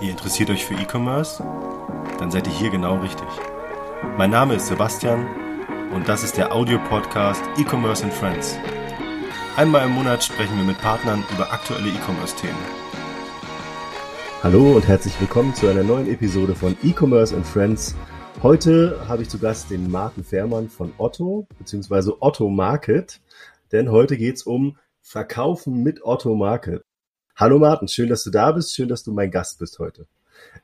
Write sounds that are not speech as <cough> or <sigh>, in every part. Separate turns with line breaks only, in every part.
Ihr interessiert euch für E-Commerce? Dann seid ihr hier genau richtig. Mein Name ist Sebastian und das ist der Audio-Podcast E-Commerce and Friends. Einmal im Monat sprechen wir mit Partnern über aktuelle E-Commerce-Themen. Hallo und herzlich willkommen zu einer neuen Episode von E-Commerce and Friends. Heute habe ich zu Gast den Martin Fährmann von Otto bzw. Otto Market, denn heute geht es um Verkaufen mit Otto Market. Hallo Martin, schön, dass du da bist, schön, dass du mein Gast bist heute.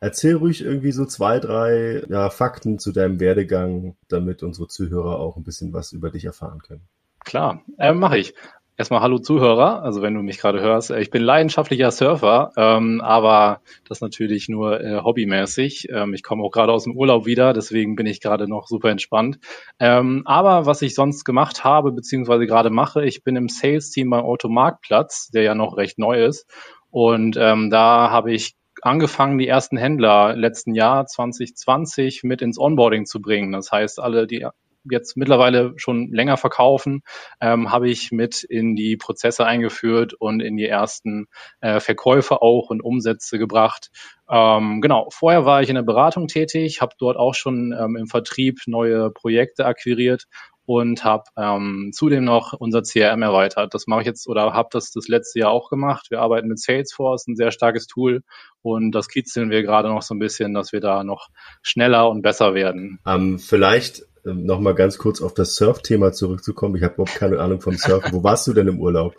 Erzähl ruhig irgendwie so zwei, drei ja, Fakten zu deinem Werdegang, damit unsere Zuhörer auch ein bisschen was über dich erfahren können.
Klar, äh, mache ich. Erstmal hallo Zuhörer, also wenn du mich gerade hörst. Äh, ich bin leidenschaftlicher Surfer, ähm, aber das natürlich nur äh, hobbymäßig. Ähm, ich komme auch gerade aus dem Urlaub wieder, deswegen bin ich gerade noch super entspannt. Ähm, aber was ich sonst gemacht habe, beziehungsweise gerade mache, ich bin im Sales-Team beim Automarktplatz, der ja noch recht neu ist. Und ähm, da habe ich angefangen, die ersten Händler letzten Jahr 2020 mit ins Onboarding zu bringen. Das heißt, alle, die jetzt mittlerweile schon länger verkaufen, ähm, habe ich mit in die Prozesse eingeführt und in die ersten äh, Verkäufe auch und Umsätze gebracht. Ähm, genau, vorher war ich in der Beratung tätig, habe dort auch schon ähm, im Vertrieb neue Projekte akquiriert und habe ähm, zudem noch unser CRM erweitert. Das mache ich jetzt oder habe das das letzte Jahr auch gemacht. Wir arbeiten mit Salesforce, ein sehr starkes Tool und das kitzeln wir gerade noch so ein bisschen, dass wir da noch schneller und besser werden.
Ähm, vielleicht nochmal ganz kurz auf das Surf-Thema zurückzukommen. Ich habe überhaupt keine Ahnung vom Surfen. Wo warst du denn im Urlaub?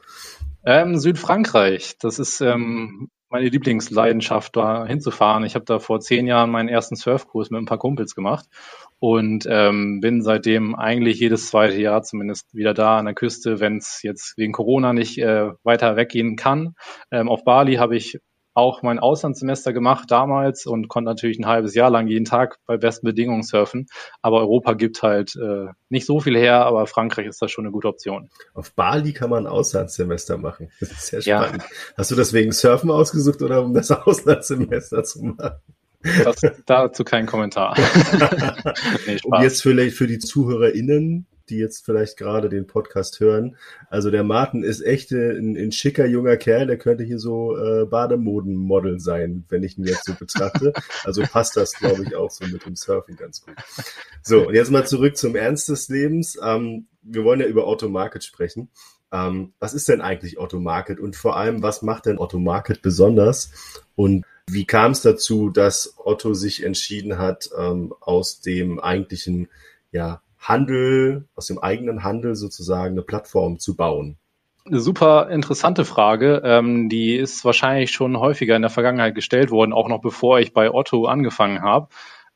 Ähm, Südfrankreich. Das ist ähm, meine Lieblingsleidenschaft, da hinzufahren. Ich habe da vor zehn Jahren meinen ersten Surfkurs mit ein paar Kumpels gemacht und ähm, bin seitdem eigentlich jedes zweite Jahr zumindest wieder da an der Küste, wenn es jetzt wegen Corona nicht äh, weiter weggehen kann. Ähm, auf Bali habe ich auch mein Auslandssemester gemacht damals und konnte natürlich ein halbes Jahr lang jeden Tag bei besten Bedingungen surfen. Aber Europa gibt halt äh, nicht so viel her, aber Frankreich ist da schon eine gute Option.
Auf Bali kann man ein Auslandssemester machen. <laughs> Das ist sehr spannend. Ja. Hast du das wegen Surfen ausgesucht oder um das <laughs> Auslandssemester zu machen?
Das, dazu kein Kommentar. <laughs>
nee, Und jetzt vielleicht für die ZuhörerInnen, die jetzt vielleicht gerade den Podcast hören. Also der Martin ist echt ein, ein schicker junger Kerl, der könnte hier so äh, Bademodenmodel sein, wenn ich ihn jetzt so betrachte. <laughs> Also passt das, glaube ich, auch so mit dem Surfen ganz gut. So, und jetzt mal zurück zum Ernst des Lebens. Ähm, wir wollen ja über Automarket sprechen. Ähm, was ist denn eigentlich Automarket und vor allem, was macht denn Automarket besonders? Und wie kam es dazu, dass Otto sich entschieden hat, ähm, aus dem eigentlichen ja, Handel, aus dem eigenen Handel sozusagen eine Plattform zu bauen?
Eine super interessante Frage. Ähm, die ist wahrscheinlich schon häufiger in der Vergangenheit gestellt worden, auch noch bevor ich bei Otto angefangen habe.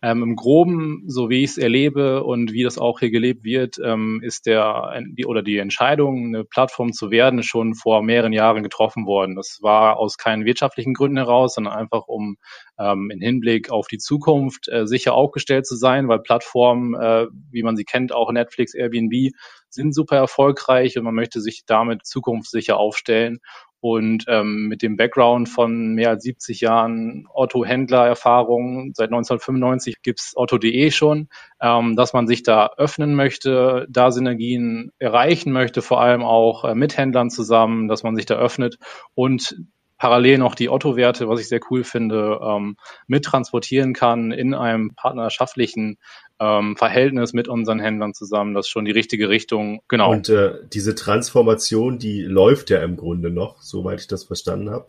Ähm, Im Groben, so wie ich es erlebe und wie das auch hier gelebt wird, ähm, ist der oder die Entscheidung, eine Plattform zu werden, schon vor mehreren Jahren getroffen worden. Das war aus keinen wirtschaftlichen Gründen heraus, sondern einfach um ähm, in Hinblick auf die Zukunft äh, sicher aufgestellt zu sein, weil Plattformen, äh, wie man sie kennt, auch Netflix, Airbnb, sind super erfolgreich und man möchte sich damit zukunftssicher aufstellen. Und ähm, mit dem Background von mehr als 70 Jahren Otto-Händler-Erfahrung, seit 1995 gibt's Otto.de schon, ähm, dass man sich da öffnen möchte, da Synergien erreichen möchte, vor allem auch äh, mit Händlern zusammen, dass man sich da öffnet. Und parallel noch die Otto-Werte, was ich sehr cool finde, ähm, mittransportieren kann in einem partnerschaftlichen ähm, Verhältnis mit unseren Händlern zusammen. Das ist schon die richtige Richtung. Genau.
Und äh, diese Transformation, die läuft ja im Grunde noch, soweit ich das verstanden habe.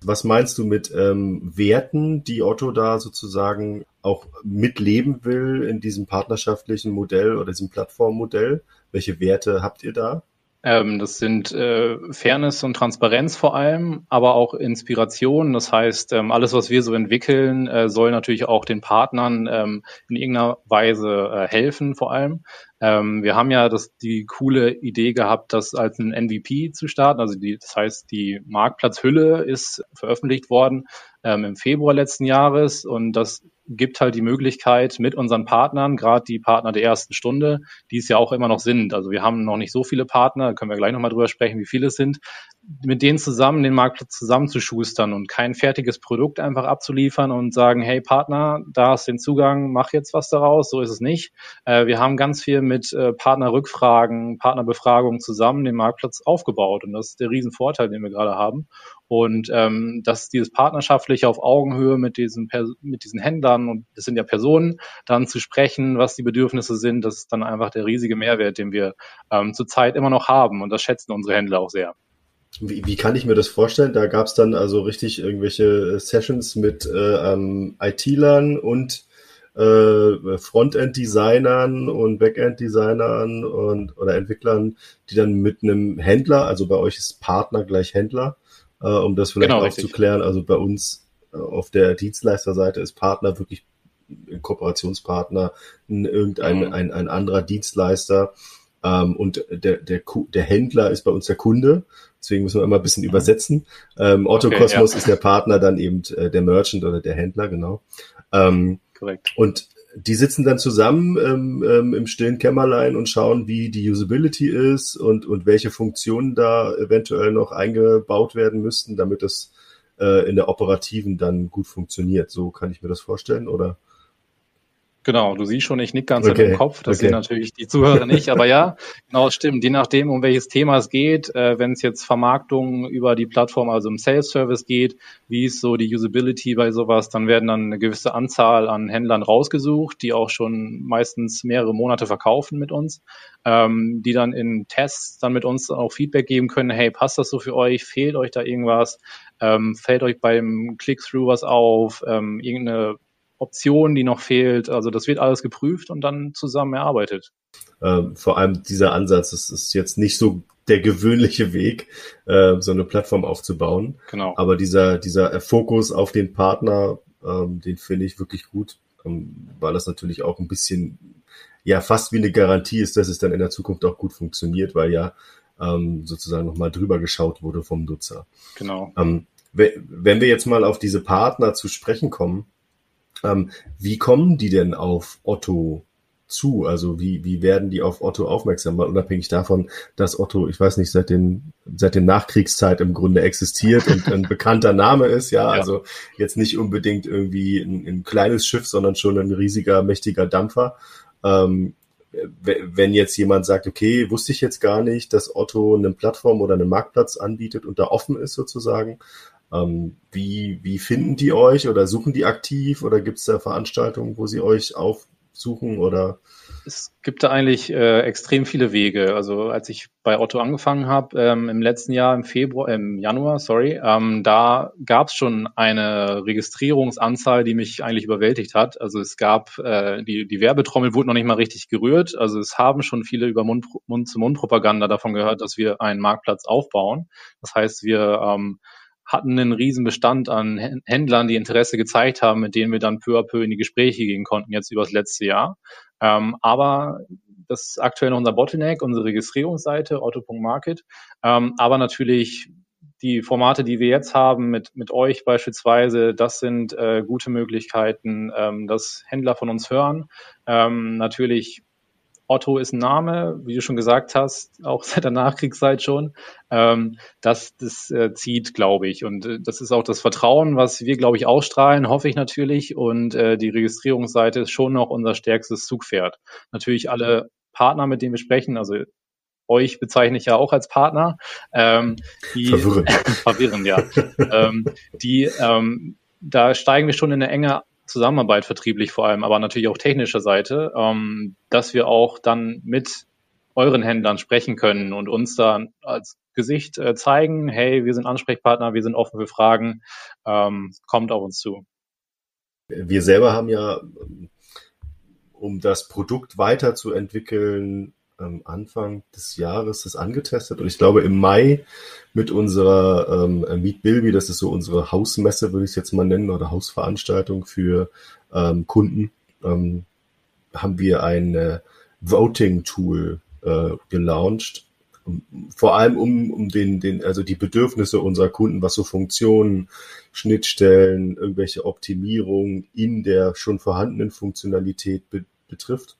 Was meinst du mit ähm, Werten, die Otto da sozusagen auch mitleben will in diesem partnerschaftlichen Modell oder diesem Plattformmodell? Welche Werte habt ihr da?
Ähm, das sind äh, Fairness und Transparenz vor allem, aber auch Inspiration. Das heißt, ähm, alles, was wir so entwickeln, äh, soll natürlich auch den Partnern ähm, in irgendeiner Weise äh, helfen, vor allem. Ähm, wir haben ja das, die coole Idee gehabt, das als ein MVP zu starten. Also die, das heißt, die Marktplatzhülle ist veröffentlicht worden ähm, im Februar letzten Jahres und das gibt halt die Möglichkeit mit unseren Partnern, gerade die Partner der ersten Stunde, die es ja auch immer noch sind. Also wir haben noch nicht so viele Partner, können wir gleich nochmal drüber sprechen, wie viele es sind. Mit denen zusammen den Marktplatz zusammenzuschustern und kein fertiges Produkt einfach abzuliefern und sagen, hey Partner, da hast den Zugang, mach jetzt was daraus. So ist es nicht. Äh, wir haben ganz viel mit äh, Partnerrückfragen, Partnerbefragungen zusammen den Marktplatz aufgebaut und das ist der Riesenvorteil, den wir gerade haben. Und ähm, dass dieses partnerschaftliche auf Augenhöhe mit diesen, mit diesen Händlern und das sind ja Personen, dann zu sprechen, was die Bedürfnisse sind, das ist dann einfach der riesige Mehrwert, den wir ähm, zurzeit immer noch haben und das schätzen unsere Händler auch sehr.
Wie, wie kann ich mir das vorstellen? Da gab es dann also richtig irgendwelche Sessions mit äh, ähm, IT-Lern und äh, Frontend-Designern und Backend-Designern und oder Entwicklern, die dann mit einem Händler, also bei euch ist Partner gleich Händler, äh, um das vielleicht genau, aufzuklären. Also bei uns äh, auf der Dienstleisterseite ist Partner wirklich ein Kooperationspartner, ein, irgendein mhm. ein, ein anderer Dienstleister. Ähm, und der, der, der Händler ist bei uns der Kunde. Deswegen müssen wir immer ein bisschen mhm. übersetzen. Ähm, Otto okay, Cosmos ja. ist der Partner, dann eben äh, der Merchant oder der Händler, genau. Ähm, Korrekt. Und die sitzen dann zusammen ähm, ähm, im stillen Kämmerlein und schauen, wie die Usability ist und, und welche Funktionen da eventuell noch eingebaut werden müssten, damit es äh, in der operativen dann gut funktioniert. So kann ich mir das vorstellen, oder?
Genau, du siehst schon, ich nick ganz okay. im Kopf. Das okay. sehen natürlich die Zuhörer nicht, aber ja, <laughs> genau, stimmt. Je nachdem, um welches Thema es geht, äh, wenn es jetzt Vermarktung über die Plattform, also im Sales-Service geht, wie ist so die Usability bei sowas, dann werden dann eine gewisse Anzahl an Händlern rausgesucht, die auch schon meistens mehrere Monate verkaufen mit uns, ähm, die dann in Tests dann mit uns auch Feedback geben können, hey, passt das so für euch? Fehlt euch da irgendwas? Ähm, fällt euch beim Click-Through was auf? Ähm, irgendeine Option, die noch fehlt. Also das wird alles geprüft und dann zusammen erarbeitet.
Ähm, vor allem dieser Ansatz ist, ist jetzt nicht so der gewöhnliche Weg, äh, so eine Plattform aufzubauen. Genau. Aber dieser, dieser Fokus auf den Partner, ähm, den finde ich wirklich gut, ähm, weil das natürlich auch ein bisschen, ja, fast wie eine Garantie ist, dass es dann in der Zukunft auch gut funktioniert, weil ja ähm, sozusagen nochmal drüber geschaut wurde vom Nutzer. Genau. Ähm, wenn wir jetzt mal auf diese Partner zu sprechen kommen, ähm, wie kommen die denn auf Otto zu? Also wie, wie werden die auf Otto aufmerksam? Mal unabhängig davon, dass Otto, ich weiß nicht, seit den, seit den Nachkriegszeit im Grunde existiert und ein bekannter Name ist, ja, ja. also jetzt nicht unbedingt irgendwie ein, ein, kleines Schiff, sondern schon ein riesiger, mächtiger Dampfer. Ähm, wenn jetzt jemand sagt, okay, wusste ich jetzt gar nicht, dass Otto eine Plattform oder einen Marktplatz anbietet und da offen ist sozusagen, ähm, wie, wie finden die euch oder suchen die aktiv oder gibt es da Veranstaltungen, wo sie euch aufsuchen oder?
Es gibt da eigentlich äh, extrem viele Wege. Also als ich bei Otto angefangen habe, ähm, im letzten Jahr, im Februar, im Januar, sorry, ähm, da gab es schon eine Registrierungsanzahl, die mich eigentlich überwältigt hat. Also es gab, äh, die, die Werbetrommel wurde noch nicht mal richtig gerührt. Also es haben schon viele über Mund-zu-Mund-Propaganda davon gehört, dass wir einen Marktplatz aufbauen. Das heißt, wir ähm, hatten einen riesen Bestand an Händlern, die Interesse gezeigt haben, mit denen wir dann peu à peu in die Gespräche gehen konnten, jetzt über das letzte Jahr. Ähm, aber das ist aktuell noch unser Bottleneck, unsere Registrierungsseite, auto.market. Ähm, aber natürlich die Formate, die wir jetzt haben mit, mit euch beispielsweise, das sind äh, gute Möglichkeiten, ähm, dass Händler von uns hören. Ähm, natürlich Otto ist ein Name, wie du schon gesagt hast, auch <laughs> seit der Nachkriegszeit schon. Ähm, das das äh, zieht, glaube ich. Und äh, das ist auch das Vertrauen, was wir, glaube ich, ausstrahlen, hoffe ich natürlich. Und äh, die Registrierungsseite ist schon noch unser stärkstes Zugpferd. Natürlich alle Partner, mit denen wir sprechen, also euch bezeichne ich ja auch als Partner. Ähm, die, verwirrend. <laughs> verwirrend, ja. <laughs> ähm, die, ähm, da steigen wir schon in eine enge Zusammenarbeit vertrieblich vor allem, aber natürlich auch technischer Seite, ähm, dass wir auch dann mit euren Händlern sprechen können und uns da als Gesicht äh, zeigen, hey, wir sind Ansprechpartner, wir sind offen für Fragen, ähm, kommt auf uns zu.
Wir selber haben ja, um das Produkt weiterzuentwickeln, ähm, Anfang des Jahres das angetestet und ich glaube im Mai mit unserer ähm, Meet Bilby, das ist so unsere Hausmesse, würde ich es jetzt mal nennen, oder Hausveranstaltung für ähm, Kunden, ähm, haben wir ein äh, Voting-Tool äh, gelauncht. Vor allem um, um den, den, also die Bedürfnisse unserer Kunden, was so Funktionen, Schnittstellen, irgendwelche Optimierungen in der schon vorhandenen Funktionalität be betrifft.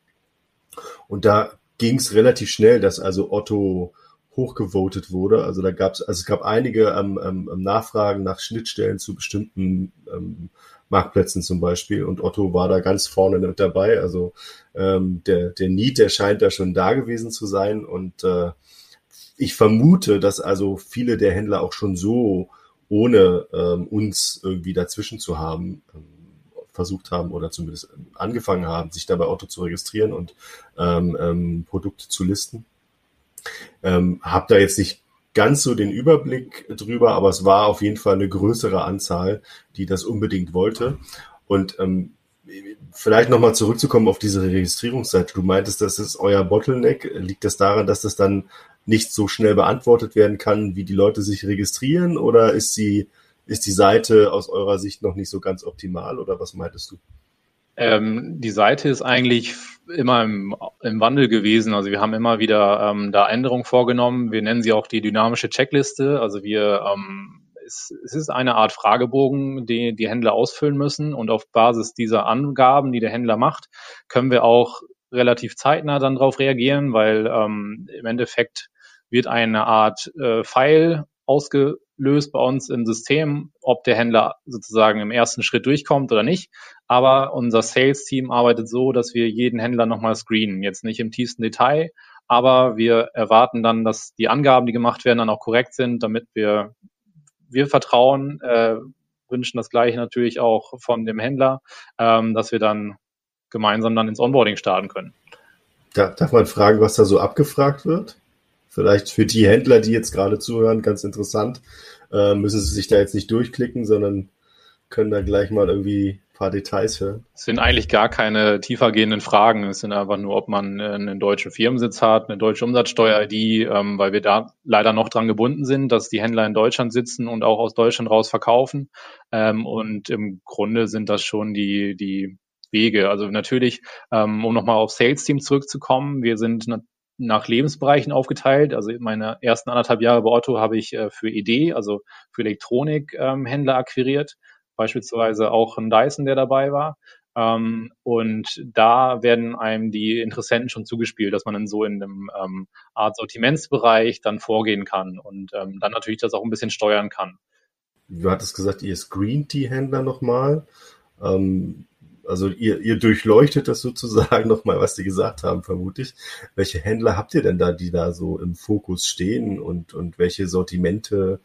Und da ging es relativ schnell, dass also Otto hochgevotet wurde. Also da gab es, also es gab einige ähm, ähm, Nachfragen nach Schnittstellen zu bestimmten ähm, Marktplätzen zum Beispiel und Otto war da ganz vorne mit dabei. Also ähm, der, der Need, der scheint da schon da gewesen zu sein und äh, ich vermute, dass also viele der Händler auch schon so ohne ähm, uns irgendwie dazwischen zu haben, ähm, versucht haben oder zumindest angefangen haben, sich dabei Otto zu registrieren und ähm, ähm, Produkte zu listen. Ähm, hab da jetzt nicht ganz so den Überblick drüber, aber es war auf jeden Fall eine größere Anzahl, die das unbedingt wollte. Und ähm, vielleicht nochmal zurückzukommen auf diese Registrierungsseite. Du meintest, das ist euer Bottleneck. Liegt das daran, dass das dann nicht so schnell beantwortet werden kann, wie die Leute sich registrieren? Oder ist sie, ist die Seite aus eurer Sicht noch nicht so ganz optimal? Oder was meintest du?
Ähm, die Seite ist eigentlich immer im, im, Wandel gewesen. Also wir haben immer wieder ähm, da Änderungen vorgenommen. Wir nennen sie auch die dynamische Checkliste. Also wir ähm, es, es ist eine Art Fragebogen, die die Händler ausfüllen müssen und auf Basis dieser Angaben, die der Händler macht, können wir auch relativ zeitnah dann darauf reagieren, weil ähm, im Endeffekt wird eine Art äh, File ausgelöst bei uns im System, ob der Händler sozusagen im ersten Schritt durchkommt oder nicht. Aber unser Sales-Team arbeitet so, dass wir jeden Händler nochmal screenen. Jetzt nicht im tiefsten Detail, aber wir erwarten dann, dass die Angaben, die gemacht werden, dann auch korrekt sind, damit wir, wir vertrauen, äh, wünschen das gleiche natürlich auch von dem Händler, ähm, dass wir dann gemeinsam dann ins Onboarding starten können.
darf man fragen, was da so abgefragt wird? Vielleicht für die Händler, die jetzt gerade zuhören, ganz interessant. Äh, müssen sie sich da jetzt nicht durchklicken, sondern können da gleich mal irgendwie ein paar Details hören.
Es sind eigentlich gar keine tiefergehenden Fragen. Es sind einfach nur, ob man einen deutschen Firmensitz hat, eine deutsche Umsatzsteuer-ID, ähm, weil wir da leider noch dran gebunden sind, dass die Händler in Deutschland sitzen und auch aus Deutschland raus verkaufen. Ähm, und im Grunde sind das schon die, die Wege. Also natürlich, ähm, um nochmal auf Sales Team zurückzukommen, wir sind nach Lebensbereichen aufgeteilt. Also meine ersten anderthalb Jahre bei Otto habe ich äh, für ED, also für Elektronikhändler ähm, akquiriert, beispielsweise auch ein Dyson, der dabei war. Ähm, und da werden einem die Interessenten schon zugespielt, dass man in so in einem ähm, Art Sortimentsbereich dann vorgehen kann und dann natürlich das auch ein bisschen steuern kann.
Du hattest gesagt, ihr screent die Händler nochmal. Also ihr, ihr durchleuchtet das sozusagen <laughs> nochmal, was die gesagt haben, vermutlich. Welche Händler habt ihr denn da, die da so im Fokus stehen und, und welche Sortimente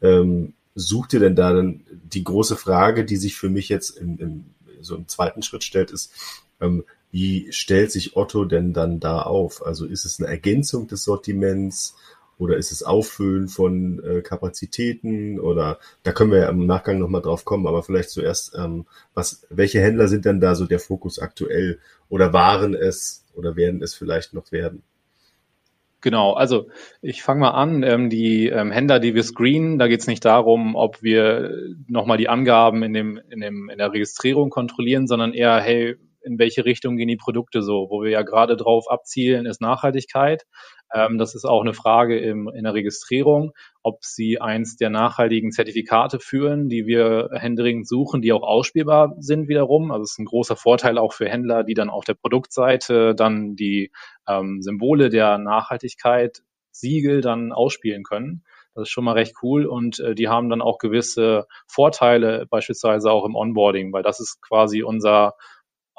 ähm, sucht ihr denn da? Denn die große Frage, die sich für mich jetzt im, im, so im zweiten Schritt stellt, ist, ähm, wie stellt sich Otto denn dann da auf? Also ist es eine Ergänzung des Sortiments? Oder ist es Auffüllen von äh, Kapazitäten? Oder da können wir ja im Nachgang nochmal drauf kommen, aber vielleicht zuerst, ähm, was, welche Händler sind denn da so der Fokus aktuell? Oder waren es oder werden es vielleicht noch werden?
Genau, also ich fange mal an. Ähm, die ähm, Händler, die wir screenen, da geht es nicht darum, ob wir nochmal die Angaben in, dem, in, dem, in der Registrierung kontrollieren, sondern eher, hey, in welche Richtung gehen die Produkte so? Wo wir ja gerade drauf abzielen, ist Nachhaltigkeit. Ähm, das ist auch eine Frage im, in der Registrierung, ob Sie eins der nachhaltigen Zertifikate führen, die wir händeringend suchen, die auch ausspielbar sind wiederum. Also es ist ein großer Vorteil auch für Händler, die dann auf der Produktseite dann die ähm, Symbole der Nachhaltigkeit, Siegel dann ausspielen können. Das ist schon mal recht cool und äh, die haben dann auch gewisse Vorteile, beispielsweise auch im Onboarding, weil das ist quasi unser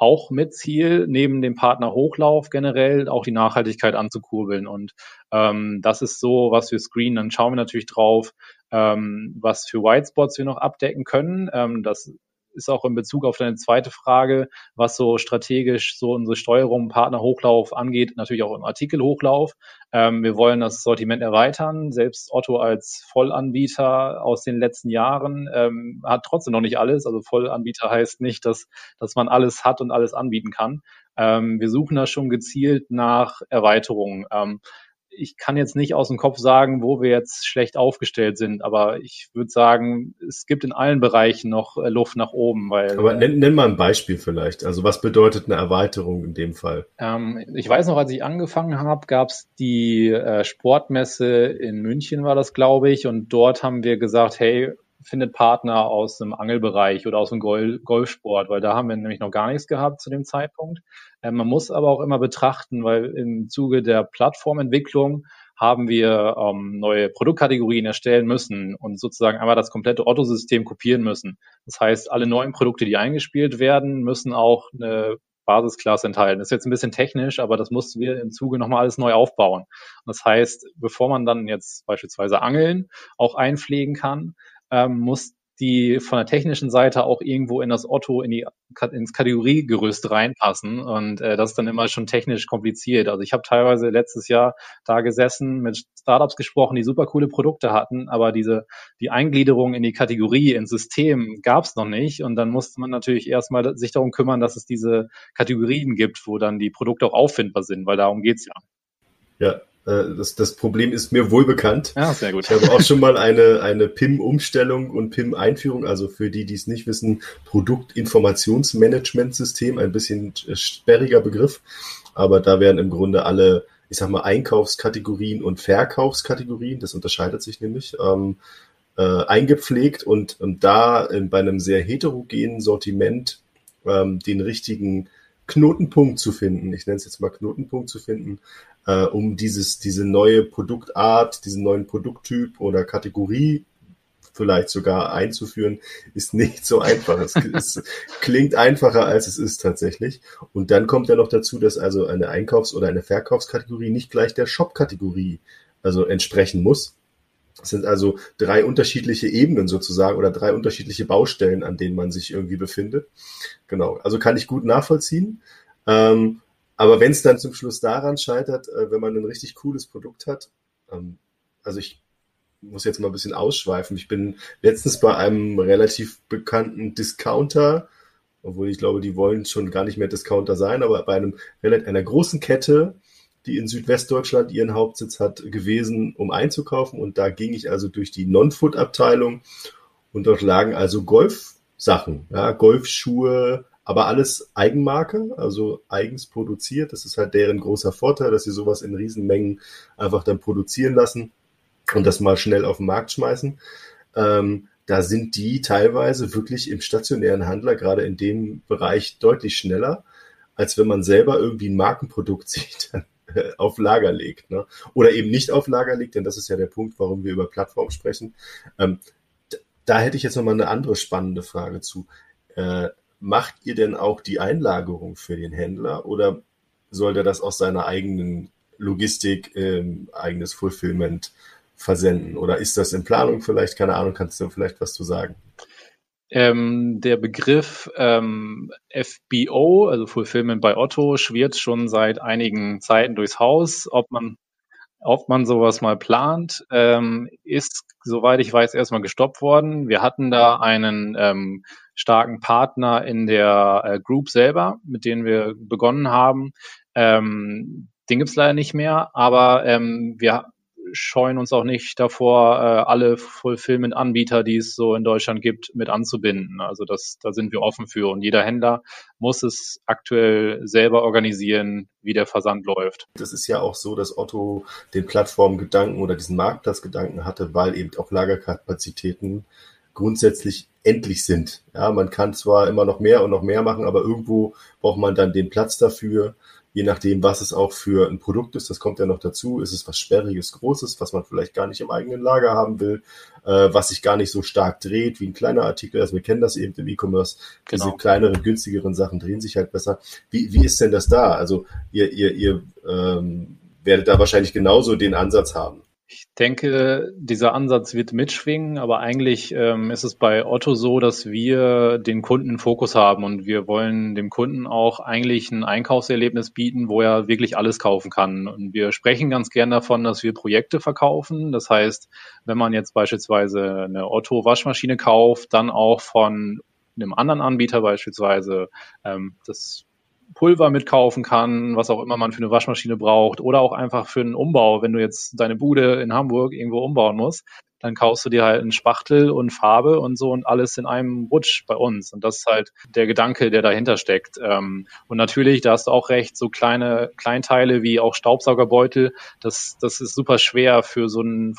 auch mit Ziel, neben dem Partner Hochlauf generell auch die Nachhaltigkeit anzukurbeln. Und ähm, das ist so, was wir screenen. Dann schauen wir natürlich drauf, ähm, was für Whitespots wir noch abdecken können. Ähm, das ist auch in Bezug auf deine zweite Frage, was so strategisch so unsere Steuerung Partnerhochlauf angeht, natürlich auch im Artikelhochlauf. Ähm, wir wollen das Sortiment erweitern. Selbst Otto als Vollanbieter aus den letzten Jahren ähm, hat trotzdem noch nicht alles. Also Vollanbieter heißt nicht, dass, dass man alles hat und alles anbieten kann. Ähm, wir suchen da schon gezielt nach Erweiterungen. Ähm, ich kann jetzt nicht aus dem Kopf sagen, wo wir jetzt schlecht aufgestellt sind, aber ich würde sagen, es gibt in allen Bereichen noch äh, Luft nach oben. Weil,
aber nenn, nenn mal ein Beispiel vielleicht. Also was bedeutet eine Erweiterung in dem Fall?
Ähm, ich weiß noch, als ich angefangen habe, gab es die äh, Sportmesse in München, war das, glaube ich, und dort haben wir gesagt, hey, findet Partner aus dem Angelbereich oder aus dem Golfsport, weil da haben wir nämlich noch gar nichts gehabt zu dem Zeitpunkt. Ähm, man muss aber auch immer betrachten, weil im Zuge der Plattformentwicklung haben wir ähm, neue Produktkategorien erstellen müssen und sozusagen einmal das komplette Otto-System kopieren müssen. Das heißt, alle neuen Produkte, die eingespielt werden, müssen auch eine Basisklasse enthalten. Das ist jetzt ein bisschen technisch, aber das mussten wir im Zuge nochmal alles neu aufbauen. Das heißt, bevor man dann jetzt beispielsweise Angeln auch einpflegen kann, ähm, muss die von der technischen Seite auch irgendwo in das Otto, in die, ins Kategoriegerüst reinpassen. Und äh, das ist dann immer schon technisch kompliziert. Also ich habe teilweise letztes Jahr da gesessen, mit Startups gesprochen, die super coole Produkte hatten, aber diese die Eingliederung in die Kategorie, ins System gab es noch nicht. Und dann musste man natürlich erstmal sich darum kümmern, dass es diese Kategorien gibt, wo dann die Produkte auch auffindbar sind, weil darum geht's ja.
Ja, das, das Problem ist mir wohl bekannt.
Ja, sehr gut.
Ich habe auch schon mal eine, eine PIM-Umstellung und PIM-Einführung, also für die, die es nicht wissen, Produktinformationsmanagementsystem, ein bisschen sperriger Begriff, aber da werden im Grunde alle, ich sag mal, Einkaufskategorien und Verkaufskategorien, das unterscheidet sich nämlich, ähm, äh, eingepflegt und, und da in, bei einem sehr heterogenen Sortiment ähm, den richtigen Knotenpunkt zu finden, ich nenne es jetzt mal Knotenpunkt zu finden, äh, um dieses, diese neue Produktart, diesen neuen Produkttyp oder Kategorie vielleicht sogar einzuführen, ist nicht so einfach. Es, es klingt einfacher, als es ist tatsächlich. Und dann kommt ja noch dazu, dass also eine Einkaufs- oder eine Verkaufskategorie nicht gleich der Shop-Kategorie also entsprechen muss. Es sind also drei unterschiedliche Ebenen sozusagen oder drei unterschiedliche Baustellen, an denen man sich irgendwie befindet. Genau, also kann ich gut nachvollziehen. Ähm, aber wenn es dann zum Schluss daran scheitert, äh, wenn man ein richtig cooles Produkt hat, ähm, also ich muss jetzt mal ein bisschen ausschweifen. Ich bin letztens bei einem relativ bekannten Discounter, obwohl ich glaube, die wollen schon gar nicht mehr Discounter sein, aber bei einem einer großen Kette, die in Südwestdeutschland ihren Hauptsitz hat, gewesen, um einzukaufen. Und da ging ich also durch die Non-Food-Abteilung und dort lagen also Golfsachen, ja, Golfschuhe, aber alles Eigenmarke, also eigens produziert. Das ist halt deren großer Vorteil, dass sie sowas in Riesenmengen einfach dann produzieren lassen und das mal schnell auf den Markt schmeißen. Ähm, da sind die teilweise wirklich im stationären Handler, gerade in dem Bereich, deutlich schneller, als wenn man selber irgendwie ein Markenprodukt <laughs> sieht, <laughs> auf Lager legt. Ne? Oder eben nicht auf Lager legt, denn das ist ja der Punkt, warum wir über Plattform sprechen. Ähm, da hätte ich jetzt nochmal eine andere spannende Frage zu. Äh, macht ihr denn auch die Einlagerung für den Händler oder soll der das aus seiner eigenen Logistik, ähm, eigenes Fulfillment versenden? Oder ist das in Planung vielleicht? Keine Ahnung, kannst du vielleicht was zu sagen?
Ähm, der Begriff ähm, FBO, also Fulfillment bei Otto, schwirrt schon seit einigen Zeiten durchs Haus. Ob man ob man sowas mal plant, ähm, ist, soweit ich weiß, erstmal gestoppt worden. Wir hatten da einen ähm, starken Partner in der äh, Group selber, mit denen wir begonnen haben. Ähm, den gibt's leider nicht mehr, aber ähm, wir scheuen uns auch nicht davor, äh, alle Fulfillment-Anbieter, die es so in Deutschland gibt, mit anzubinden. Also das, da sind wir offen für. Und jeder Händler muss es aktuell selber organisieren, wie der Versand läuft.
Das ist ja auch so, dass Otto den Plattformgedanken oder diesen Marktplatzgedanken hatte, weil eben auch Lagerkapazitäten grundsätzlich endlich sind. Ja, man kann zwar immer noch mehr und noch mehr machen, aber irgendwo braucht man dann den Platz dafür je nachdem, was es auch für ein Produkt ist, das kommt ja noch dazu, ist es was Sperriges, Großes, was man vielleicht gar nicht im eigenen Lager haben will, äh, was sich gar nicht so stark dreht wie ein kleiner Artikel. Also wir kennen das eben im E-Commerce. Genau. Diese kleineren, günstigeren Sachen drehen sich halt besser. Wie, wie ist denn das da? Also ihr, ihr, ihr ähm, werdet da wahrscheinlich genauso den Ansatz haben.
Ich denke, dieser Ansatz wird mitschwingen, aber eigentlich ähm, ist es bei Otto so, dass wir den Kunden Fokus haben und wir wollen dem Kunden auch eigentlich ein Einkaufserlebnis bieten, wo er wirklich alles kaufen kann. Und wir sprechen ganz gern davon, dass wir Projekte verkaufen. Das heißt, wenn man jetzt beispielsweise eine Otto-Waschmaschine kauft, dann auch von einem anderen Anbieter beispielsweise ähm, das Pulver mitkaufen kann, was auch immer man für eine Waschmaschine braucht oder auch einfach für einen Umbau. Wenn du jetzt deine Bude in Hamburg irgendwo umbauen musst, dann kaufst du dir halt einen Spachtel und Farbe und so und alles in einem Rutsch bei uns. Und das ist halt der Gedanke, der dahinter steckt. Ähm, und natürlich, da hast du auch recht, so kleine Kleinteile wie auch Staubsaugerbeutel, das, das ist super schwer für so einen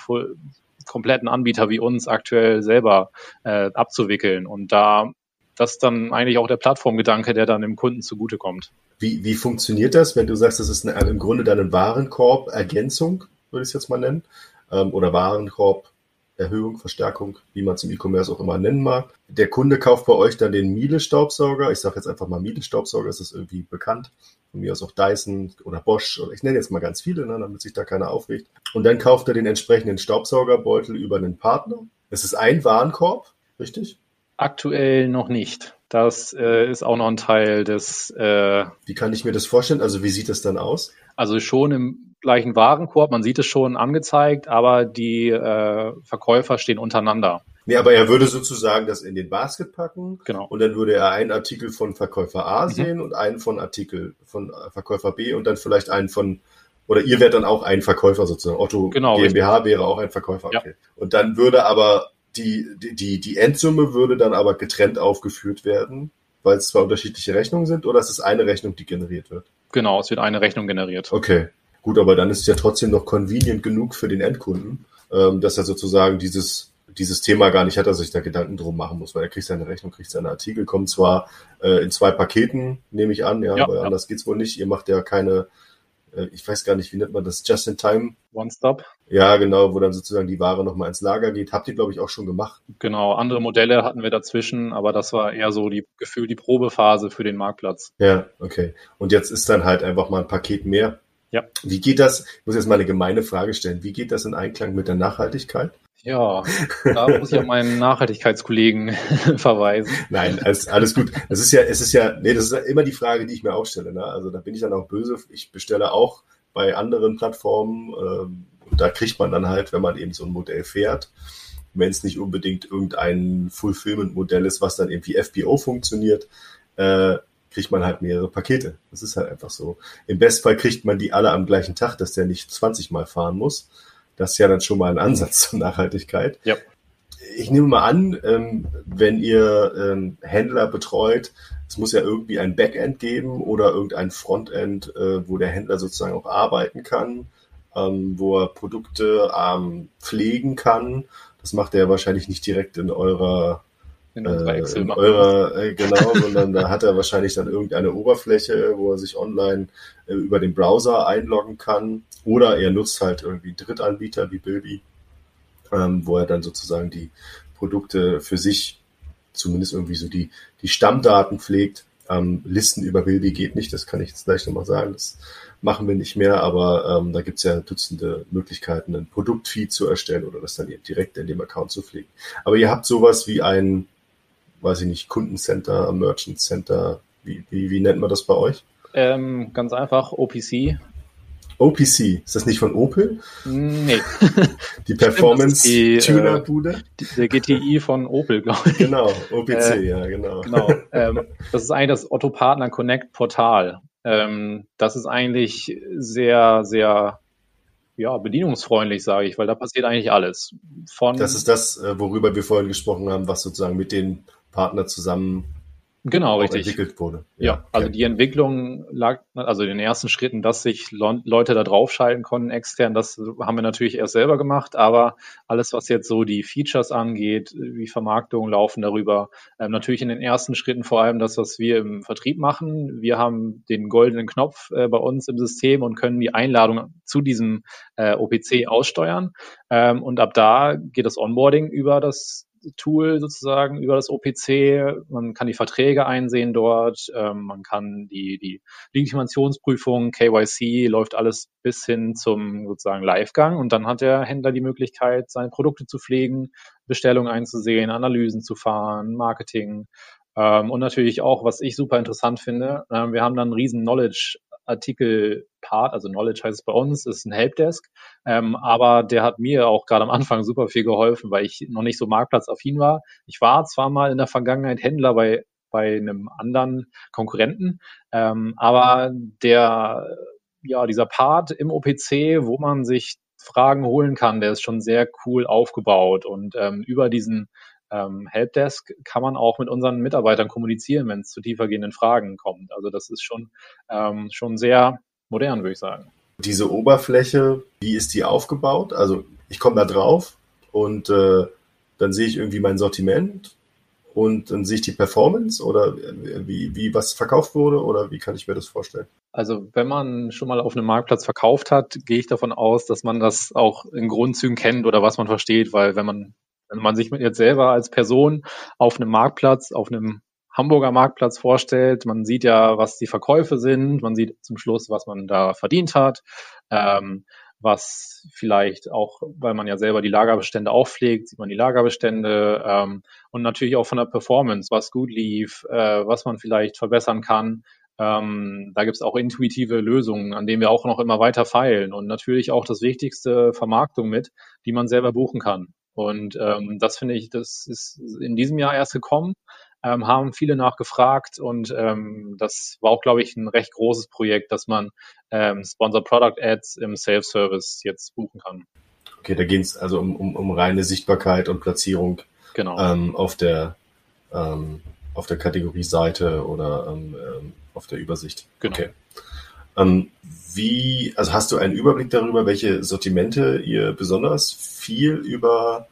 kompletten Anbieter wie uns aktuell selber äh, abzuwickeln. Und da das ist dann eigentlich auch der Plattformgedanke, der dann dem Kunden zugutekommt.
Wie, wie funktioniert das, wenn du sagst, das ist eine, im Grunde deine Warenkorb-Ergänzung? würde ich es jetzt mal nennen, ähm, oder Warenkorb Erhöhung, Verstärkung, wie man es im E-Commerce auch immer nennen mag. Der Kunde kauft bei euch dann den Miele-Staubsauger. Ich sage jetzt einfach mal Miele-Staubsauger, ist das irgendwie bekannt. Von mir aus auch Dyson oder Bosch oder ich nenne jetzt mal ganz viele, ne, damit sich da keiner aufregt. Und dann kauft er den entsprechenden Staubsaugerbeutel über einen Partner. Es ist ein Warenkorb, richtig?
Aktuell noch nicht. Das äh, ist auch noch ein Teil des. Äh,
wie kann ich mir das vorstellen? Also wie sieht das dann aus?
Also schon im gleichen Warenkorb, man sieht es schon angezeigt, aber die äh, Verkäufer stehen untereinander.
Nee, aber er würde sozusagen das in den Basket packen.
Genau.
Und dann würde er einen Artikel von Verkäufer A mhm. sehen und einen von Artikel von äh, Verkäufer B und dann vielleicht einen von, oder ihr wärt dann auch ein Verkäufer sozusagen. Otto genau, GmbH richtig. wäre auch ein Verkäufer. Okay. Ja. Und dann würde aber die, die, die Endsumme würde dann aber getrennt aufgeführt werden, weil es zwei unterschiedliche Rechnungen sind, oder ist es eine Rechnung, die generiert wird?
Genau, es wird eine Rechnung generiert.
Okay. Gut, aber dann ist es ja trotzdem noch convenient genug für den Endkunden, ähm, dass er sozusagen dieses dieses Thema gar nicht hat, dass er sich da Gedanken drum machen muss, weil er kriegt seine Rechnung, kriegt seine Artikel, kommt zwar äh, in zwei Paketen, nehme ich an, ja, ja weil ja. anders geht's wohl nicht. Ihr macht ja keine, ich weiß gar nicht, wie nennt man das, Just in Time?
One Stop.
Ja, genau, wo dann sozusagen die Ware nochmal ins Lager geht. Habt ihr, glaube ich, auch schon gemacht.
Genau, andere Modelle hatten wir dazwischen, aber das war eher so die Gefühl, die Probephase für den Marktplatz.
Ja, okay. Und jetzt ist dann halt einfach mal ein Paket mehr ja. Wie geht das, ich muss jetzt mal eine gemeine Frage stellen, wie geht das in Einklang mit der Nachhaltigkeit?
Ja, da muss ich auf meinen Nachhaltigkeitskollegen <laughs> verweisen.
Nein, alles, alles gut. Das ist ja, es ist ja, nee, das ist ja immer die Frage, die ich mir auch stelle. Ne? Also da bin ich dann auch böse. Ich bestelle auch bei anderen Plattformen ähm, und da kriegt man dann halt, wenn man eben so ein Modell fährt, wenn es nicht unbedingt irgendein Fulfillment-Modell ist, was dann irgendwie FBO funktioniert, äh, kriegt man halt mehrere Pakete. Das ist halt einfach so. Im Bestfall kriegt man die alle am gleichen Tag, dass der nicht 20 Mal fahren muss. Das ist ja dann schon mal ein Ansatz <laughs> zur Nachhaltigkeit.
Ja.
Ich nehme mal an, ähm, wenn ihr ähm, Händler betreut, es muss ja irgendwie ein Backend geben oder irgendein Frontend, äh, wo der Händler sozusagen auch arbeiten kann, ähm, wo er Produkte pflegen kann. Das macht er wahrscheinlich nicht direkt in eurer in unserer äh, Excel in eurer, äh, genau, sondern da hat er wahrscheinlich dann irgendeine Oberfläche, wo er sich online äh, über den Browser einloggen kann. Oder er nutzt halt irgendwie Drittanbieter wie Bilby, ähm, wo er dann sozusagen die Produkte für sich zumindest irgendwie so die, die Stammdaten pflegt. Ähm, Listen über Bilby geht nicht, das kann ich jetzt gleich nochmal sagen. Das machen wir nicht mehr, aber ähm, da gibt's ja Dutzende Möglichkeiten, ein Produktfeed zu erstellen oder das dann eben direkt in dem Account zu pflegen. Aber ihr habt sowas wie ein weiß ich nicht, Kundencenter, Merchant Center, wie, wie, wie nennt man das bei euch?
Ähm, ganz einfach, OPC.
OPC, ist das nicht von Opel?
Nee. <laughs>
Die Performance-Tuner-Bude?
Äh, der GTI von Opel, glaube ich.
Genau, OPC, äh, ja, genau.
Genau. <laughs> Ähm, das ist eigentlich das Otto Partner Connect Portal. Ähm, das ist eigentlich sehr, sehr ja, bedienungsfreundlich, sage ich, weil da passiert eigentlich alles.
Von das ist das, äh, worüber wir vorhin gesprochen haben, was sozusagen mit den Partner zusammen
genau, richtig.
entwickelt wurde.
Ja, ja okay. also die Entwicklung lag, also in den ersten Schritten, dass sich Leute da draufschalten konnten extern, das haben wir natürlich erst selber gemacht, aber alles, was jetzt so die Features angeht, wie Vermarktung laufen darüber, ähm, natürlich in den ersten Schritten vor allem das, was wir im Vertrieb machen. Wir haben den goldenen Knopf äh, bei uns im System und können die Einladung zu diesem äh, OPC aussteuern. Ähm, und ab da geht das Onboarding über das Tool sozusagen über das OPC. Man kann die Verträge einsehen dort, ähm, man kann die, die Legitimationsprüfung, KYC, läuft alles bis hin zum sozusagen Livegang und dann hat der Händler die Möglichkeit, seine Produkte zu pflegen, Bestellungen einzusehen, Analysen zu fahren, Marketing. Ähm, und natürlich auch, was ich super interessant finde, äh, wir haben dann einen riesen Knowledge Artikel-Part, also Knowledge heißt es bei uns, ist ein Helpdesk, ähm, aber der hat mir auch gerade am Anfang super viel geholfen, weil ich noch nicht so marktplatzaffin war. Ich war zwar mal in der Vergangenheit Händler bei bei einem anderen Konkurrenten, ähm, aber der ja dieser Part im OPC, wo man sich Fragen holen kann, der ist schon sehr cool aufgebaut und ähm, über diesen ähm, Helpdesk kann man auch mit unseren Mitarbeitern kommunizieren, wenn es zu tiefergehenden Fragen kommt. Also das ist schon, ähm, schon sehr modern, würde ich sagen.
Diese Oberfläche, wie ist die aufgebaut? Also ich komme da drauf und äh, dann sehe ich irgendwie mein Sortiment und dann sehe ich die Performance oder wie, wie was verkauft wurde oder wie kann ich mir das vorstellen?
Also wenn man schon mal auf einem Marktplatz verkauft hat, gehe ich davon aus, dass man das auch in Grundzügen kennt oder was man versteht, weil wenn man, wenn man sich jetzt selber als Person auf einem Marktplatz, auf einem Hamburger Marktplatz vorstellt, man sieht ja, was die Verkäufe sind, man sieht zum Schluss, was man da verdient hat. Ähm, was vielleicht auch, weil man ja selber die Lagerbestände aufpflegt, sieht man die Lagerbestände ähm, und natürlich auch von der Performance, was gut lief, äh, was man vielleicht verbessern kann. Ähm, da gibt es auch intuitive Lösungen, an denen wir auch noch immer weiter feilen und natürlich auch das Wichtigste Vermarktung mit, die man selber buchen kann. Und ähm, das finde ich, das ist in diesem Jahr erst gekommen ähm, haben viele nachgefragt und ähm, das war auch, glaube ich, ein recht großes Projekt, dass man ähm, Sponsor Product Ads im Self-Service jetzt buchen kann.
Okay, da geht es also um, um, um reine Sichtbarkeit und Platzierung genau. ähm, auf der ähm, auf der Kategorieseite oder ähm, ähm auf der Übersicht.
Genau. Okay.
Ähm, wie, also hast du einen Überblick darüber, welche Sortimente ihr besonders viel über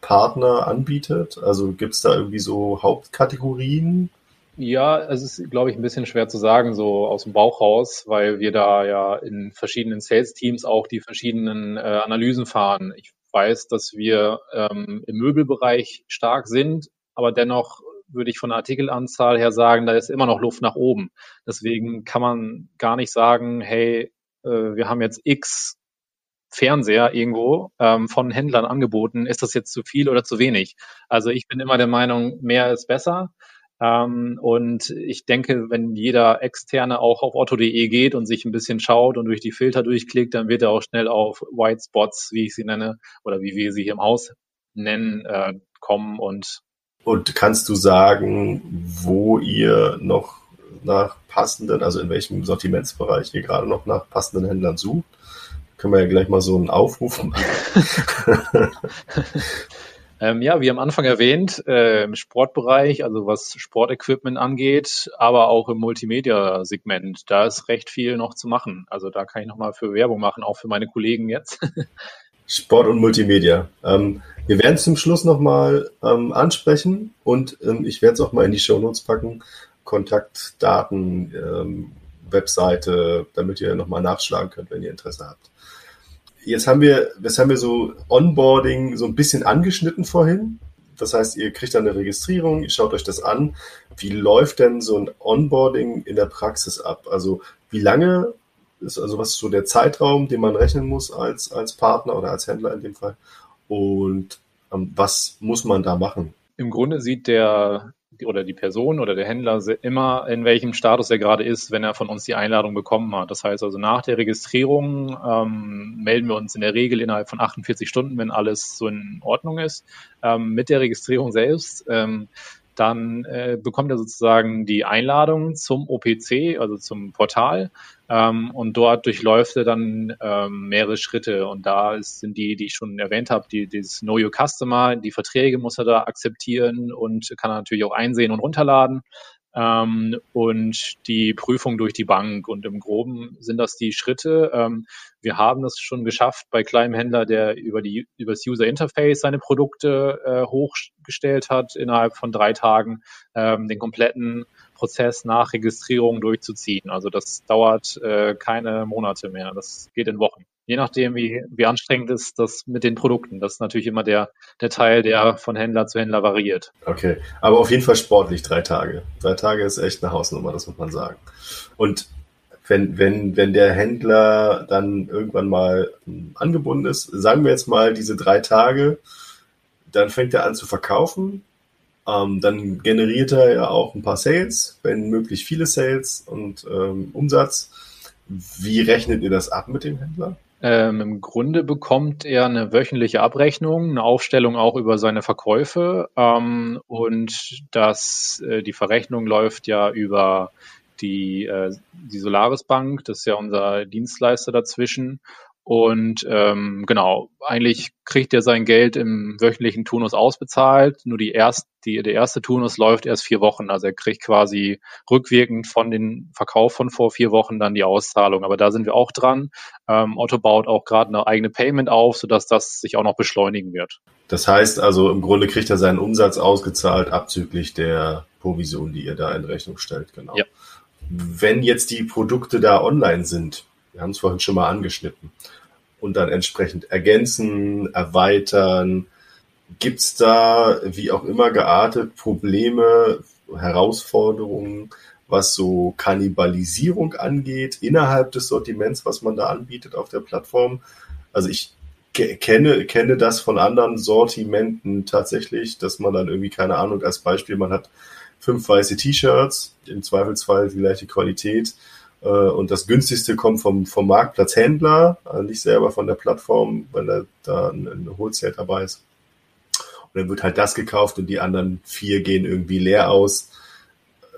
Partner anbietet? Also gibt es da irgendwie so Hauptkategorien?
Ja, es ist, glaube ich, ein bisschen schwer zu sagen, so aus dem Bauch raus, weil wir da ja in verschiedenen Sales-Teams auch die verschiedenen äh, Analysen fahren. Ich weiß, dass wir ähm, im Möbelbereich stark sind, aber dennoch würde ich von der Artikelanzahl her sagen, da ist immer noch Luft nach oben. Deswegen kann man gar nicht sagen, hey, äh, wir haben jetzt X Fernseher irgendwo ähm, von Händlern angeboten, ist das jetzt zu viel oder zu wenig? Also ich bin immer der Meinung, mehr ist besser. Ähm, und ich denke, wenn jeder Externe auch auf otto.de geht und sich ein bisschen schaut und durch die Filter durchklickt, dann wird er auch schnell auf White Spots, wie ich sie nenne, oder wie wir sie hier im Haus nennen, äh, kommen und
und kannst du sagen, wo ihr noch nach passenden, also in welchem Sortimentsbereich ihr gerade noch nach passenden Händlern sucht? Können wir ja gleich mal so einen Aufruf machen. <laughs>
ähm, ja, wie am Anfang erwähnt, äh, im Sportbereich, also was Sportequipment angeht, aber auch im Multimedia-Segment, da ist recht viel noch zu machen. Also da kann ich nochmal für Werbung machen, auch für meine Kollegen jetzt. <laughs>
Sport und Multimedia. Ähm, wir werden es zum Schluss nochmal ähm, ansprechen und ähm, ich werde es auch mal in die Shownotes packen. Kontaktdaten, ähm, Webseite, damit ihr nochmal nachschlagen könnt, wenn ihr Interesse habt. Jetzt haben wir, das haben wir so Onboarding so ein bisschen angeschnitten vorhin. Das heißt, ihr kriegt dann eine Registrierung, ihr schaut euch das an. Wie läuft denn so ein Onboarding in der Praxis ab? Also wie lange ist, also was ist so der Zeitraum, den man rechnen muss als, als Partner oder als Händler in dem Fall? Und ähm, was muss man da machen?
Im Grunde sieht der oder die Person oder der Händler immer, in welchem Status er gerade ist, wenn er von uns die Einladung bekommen hat. Das heißt also, nach der Registrierung ähm, melden wir uns in der Regel innerhalb von 48 Stunden, wenn alles so in Ordnung ist. Ähm, mit der Registrierung selbst ähm, dann äh, bekommt er sozusagen die Einladung zum OPC, also zum Portal. Ähm, und dort durchläuft er dann ähm, mehrere Schritte. Und da ist, sind die, die ich schon erwähnt habe, die, dieses Know Your Customer, die Verträge muss er da akzeptieren und kann er natürlich auch einsehen und runterladen ähm, und die Prüfung durch die Bank. Und im Groben sind das die Schritte. Ähm, wir haben es schon geschafft bei kleinem Händler, der über, die, über das User Interface seine Produkte äh, hochgestellt hat, innerhalb von drei Tagen ähm, den kompletten Prozess nach Registrierung durchzuziehen. Also das dauert äh, keine Monate mehr, das geht in Wochen je nachdem, wie, wie anstrengend ist das mit den Produkten. Das ist natürlich immer der, der Teil, der von Händler zu Händler variiert.
Okay, aber auf jeden Fall sportlich drei Tage. Drei Tage ist echt eine Hausnummer, das muss man sagen. Und wenn, wenn, wenn der Händler dann irgendwann mal angebunden ist, sagen wir jetzt mal diese drei Tage, dann fängt er an zu verkaufen. Ähm, dann generiert er ja auch ein paar Sales, wenn möglich viele Sales und ähm, Umsatz. Wie rechnet ihr das ab mit dem Händler?
Ähm, Im Grunde bekommt er eine wöchentliche Abrechnung, eine Aufstellung auch über seine Verkäufe. Ähm, und das, äh, die Verrechnung läuft ja über die, äh, die Solaris Bank, das ist ja unser Dienstleister dazwischen und ähm, genau, eigentlich kriegt er sein Geld im wöchentlichen Turnus ausbezahlt. Nur die erst, die, der erste Turnus läuft erst vier Wochen. Also er kriegt quasi rückwirkend von den Verkauf von vor vier Wochen dann die Auszahlung. Aber da sind wir auch dran. Ähm, Otto baut auch gerade eine eigene Payment auf, sodass das sich auch noch beschleunigen wird.
Das heißt also, im Grunde kriegt er seinen Umsatz ausgezahlt, abzüglich der Provision, die ihr da in Rechnung stellt, genau. Ja. Wenn jetzt die Produkte da online sind, wir haben es vorhin schon mal angeschnitten, und dann entsprechend ergänzen, erweitern, gibt's da, wie auch immer geartet, Probleme, Herausforderungen, was so Kannibalisierung angeht, innerhalb des Sortiments, was man da anbietet auf der Plattform? Also ich kenne, kenne das von anderen Sortimenten tatsächlich, dass man dann irgendwie, keine Ahnung, als Beispiel, man hat fünf weiße T-Shirts, im Zweifelsfall die gleiche Qualität, äh, und das günstigste kommt vom, vom Marktplatzhändler, also nicht selber von der Plattform, weil da, da ein Wholesale dabei ist. Und dann wird halt das gekauft und die anderen vier gehen irgendwie leer aus.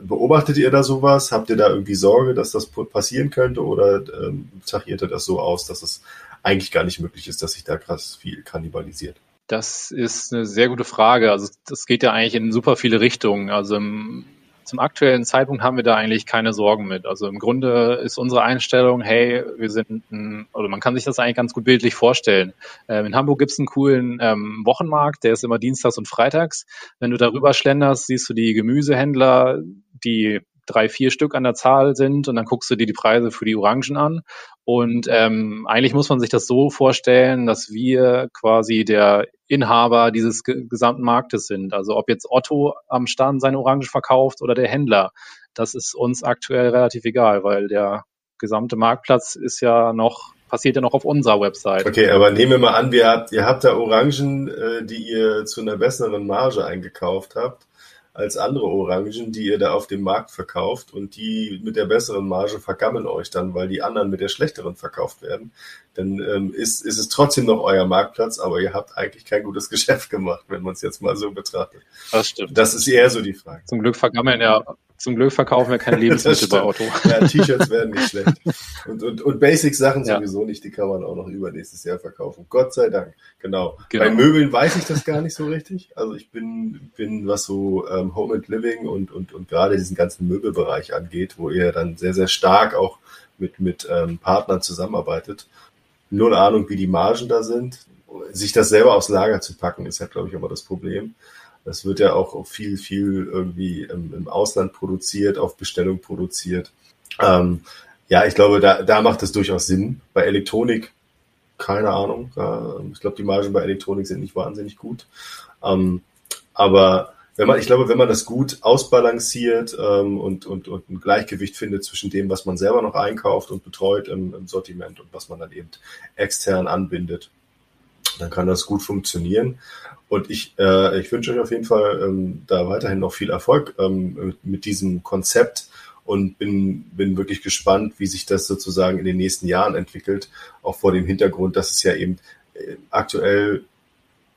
Beobachtet ihr da sowas? Habt ihr da irgendwie Sorge, dass das passieren könnte oder ähm, tachiert ihr das so aus, dass es eigentlich gar nicht möglich ist, dass sich da krass viel kannibalisiert?
Das ist eine sehr gute Frage. Also das geht ja eigentlich in super viele Richtungen. Also zum aktuellen Zeitpunkt haben wir da eigentlich keine Sorgen mit. Also im Grunde ist unsere Einstellung, hey, wir sind ein, oder man kann sich das eigentlich ganz gut bildlich vorstellen. Ähm, in Hamburg gibt es einen coolen ähm, Wochenmarkt, der ist immer dienstags und freitags. Wenn du darüber schlenderst, siehst du die Gemüsehändler, die drei, vier Stück an der Zahl sind und dann guckst du dir die Preise für die Orangen an. Und ähm, eigentlich muss man sich das so vorstellen, dass wir quasi der Inhaber dieses gesamten Marktes sind. Also ob jetzt Otto am Stand seine Orangen verkauft oder der Händler, das ist uns aktuell relativ egal, weil der gesamte Marktplatz ist ja noch passiert ja noch auf unserer Website.
Okay, aber nehmen wir mal an, wir habt, ihr habt da Orangen, äh, die ihr zu einer besseren Marge eingekauft habt als andere Orangen, die ihr da auf dem Markt verkauft und die mit der besseren Marge vergammeln euch dann, weil die anderen mit der schlechteren verkauft werden, dann ähm, ist, ist es trotzdem noch euer Marktplatz, aber ihr habt eigentlich kein gutes <laughs> Geschäft gemacht, wenn man es jetzt mal so betrachtet.
Das stimmt.
Das ist eher so die Frage.
Zum Glück vergammeln ja zum Glück verkaufen wir keine <laughs> Lebensmittel bei Otto.
Ja, T-Shirts werden nicht schlecht. <laughs> Und, und, und Basic-Sachen ja. sowieso nicht, die kann man auch noch übernächstes Jahr verkaufen. Gott sei Dank. Genau. genau. Bei Möbeln weiß ich das gar nicht so richtig. Also ich bin, bin was so ähm, Home and Living und, und, und gerade diesen ganzen Möbelbereich angeht, wo ihr dann sehr, sehr stark auch mit, mit ähm, Partnern zusammenarbeitet. Null Ahnung, wie die Margen da sind. Sich das selber aufs Lager zu packen, ist ja, glaube ich, immer das Problem. Das wird ja auch viel, viel irgendwie im, im Ausland produziert, auf Bestellung produziert. Ähm, ja, ich glaube, da, da macht es durchaus Sinn. Bei Elektronik, keine Ahnung. Äh, ich glaube, die Margen bei Elektronik sind nicht wahnsinnig gut. Ähm, aber wenn man, ich glaube, wenn man das gut ausbalanciert ähm, und, und, und ein Gleichgewicht findet zwischen dem, was man selber noch einkauft und betreut im, im Sortiment und was man dann eben extern anbindet, dann kann das gut funktionieren. Und ich, äh, ich wünsche euch auf jeden Fall ähm, da weiterhin noch viel Erfolg ähm, mit, mit diesem Konzept und bin, bin wirklich gespannt, wie sich das sozusagen in den nächsten Jahren entwickelt, auch vor dem Hintergrund, dass es ja eben äh, aktuell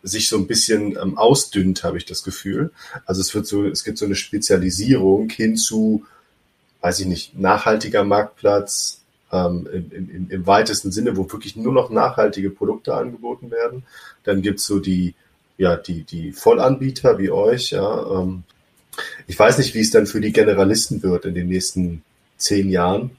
sich so ein bisschen ähm, ausdünnt, habe ich das Gefühl. Also es wird so, es gibt so eine Spezialisierung hin zu, weiß ich nicht, nachhaltiger Marktplatz, ähm, im, im, im weitesten Sinne, wo wirklich nur noch nachhaltige Produkte angeboten werden. Dann gibt's so die ja, die, die Vollanbieter wie euch, ja. Ähm, ich weiß nicht, wie es dann für die Generalisten wird in den nächsten zehn Jahren.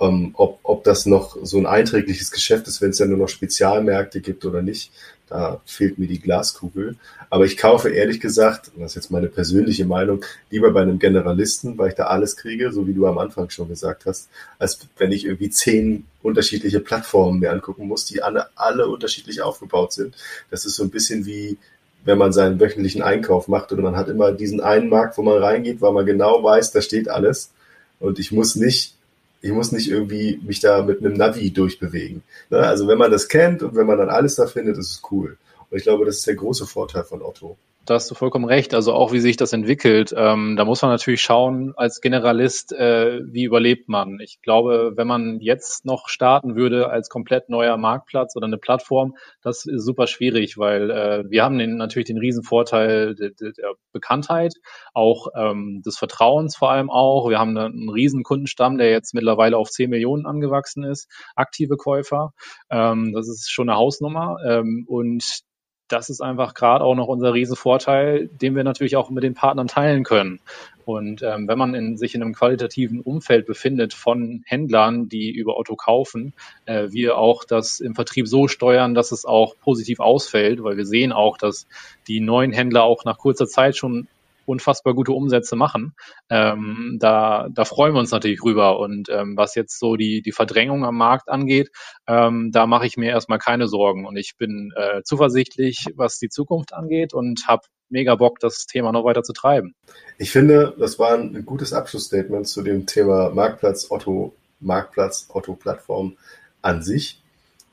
Ähm, ob, ob das noch so ein einträgliches Geschäft ist, wenn es ja nur noch Spezialmärkte gibt oder nicht. Da fehlt mir die Glaskugel. Aber ich kaufe ehrlich gesagt, das ist jetzt meine persönliche Meinung, lieber bei einem Generalisten, weil ich da alles kriege, so wie du am Anfang schon gesagt hast, als wenn ich irgendwie zehn unterschiedliche Plattformen mir angucken muss, die alle, alle unterschiedlich aufgebaut sind. Das ist so ein bisschen wie, wenn man seinen wöchentlichen Einkauf macht und man hat immer diesen einen Markt, wo man reingeht, weil man genau weiß, da steht alles. Und ich muss nicht ich muss nicht irgendwie mich da mit einem Navi durchbewegen. Ne? Also wenn man das kennt und wenn man dann alles da findet, ist es cool. Und ich glaube, das ist der große Vorteil von Otto
da hast du vollkommen recht. Also auch wie sich das entwickelt. Ähm, da muss man natürlich schauen, als Generalist, äh, wie überlebt man. Ich glaube, wenn man jetzt noch starten würde als komplett neuer Marktplatz oder eine Plattform, das ist super schwierig, weil äh, wir haben den, natürlich den riesen Vorteil der, der Bekanntheit, auch ähm, des Vertrauens vor allem auch. Wir haben einen riesen Kundenstamm, der jetzt mittlerweile auf 10 Millionen angewachsen ist, aktive Käufer. Ähm, das ist schon eine Hausnummer. Ähm, und das ist einfach gerade auch noch unser Riesenvorteil, den wir natürlich auch mit den Partnern teilen können. Und ähm, wenn man in, sich in einem qualitativen Umfeld befindet von Händlern, die über Otto kaufen, äh, wir auch das im Vertrieb so steuern, dass es auch positiv ausfällt, weil wir sehen auch, dass die neuen Händler auch nach kurzer Zeit schon unfassbar gute Umsätze machen. Ähm, da, da freuen wir uns natürlich rüber. Und ähm, was jetzt so die, die Verdrängung am Markt angeht, ähm, da mache ich mir erstmal keine Sorgen. Und ich bin äh, zuversichtlich, was die Zukunft angeht und habe mega Bock, das Thema noch weiter zu treiben.
Ich finde, das war ein gutes Abschlussstatement zu dem Thema Marktplatz Otto, Marktplatz Otto Plattform an sich.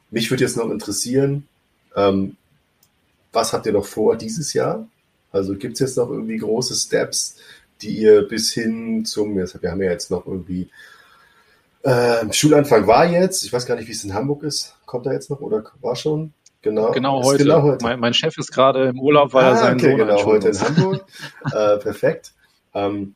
Mich würde jetzt noch interessieren, ähm, was habt ihr noch vor dieses Jahr? Also gibt es jetzt noch irgendwie große Steps, die ihr bis hin zum, wir haben ja jetzt noch irgendwie, äh, Schulanfang war jetzt, ich weiß gar nicht, wie es in Hamburg ist, kommt da jetzt noch oder war schon?
Genau, genau heute. Genau heute. Mein, mein, Chef ist gerade im Urlaub, weil ah, er seinen okay, Sohn
genau, heute in Hamburg. <laughs> äh, perfekt. Ähm,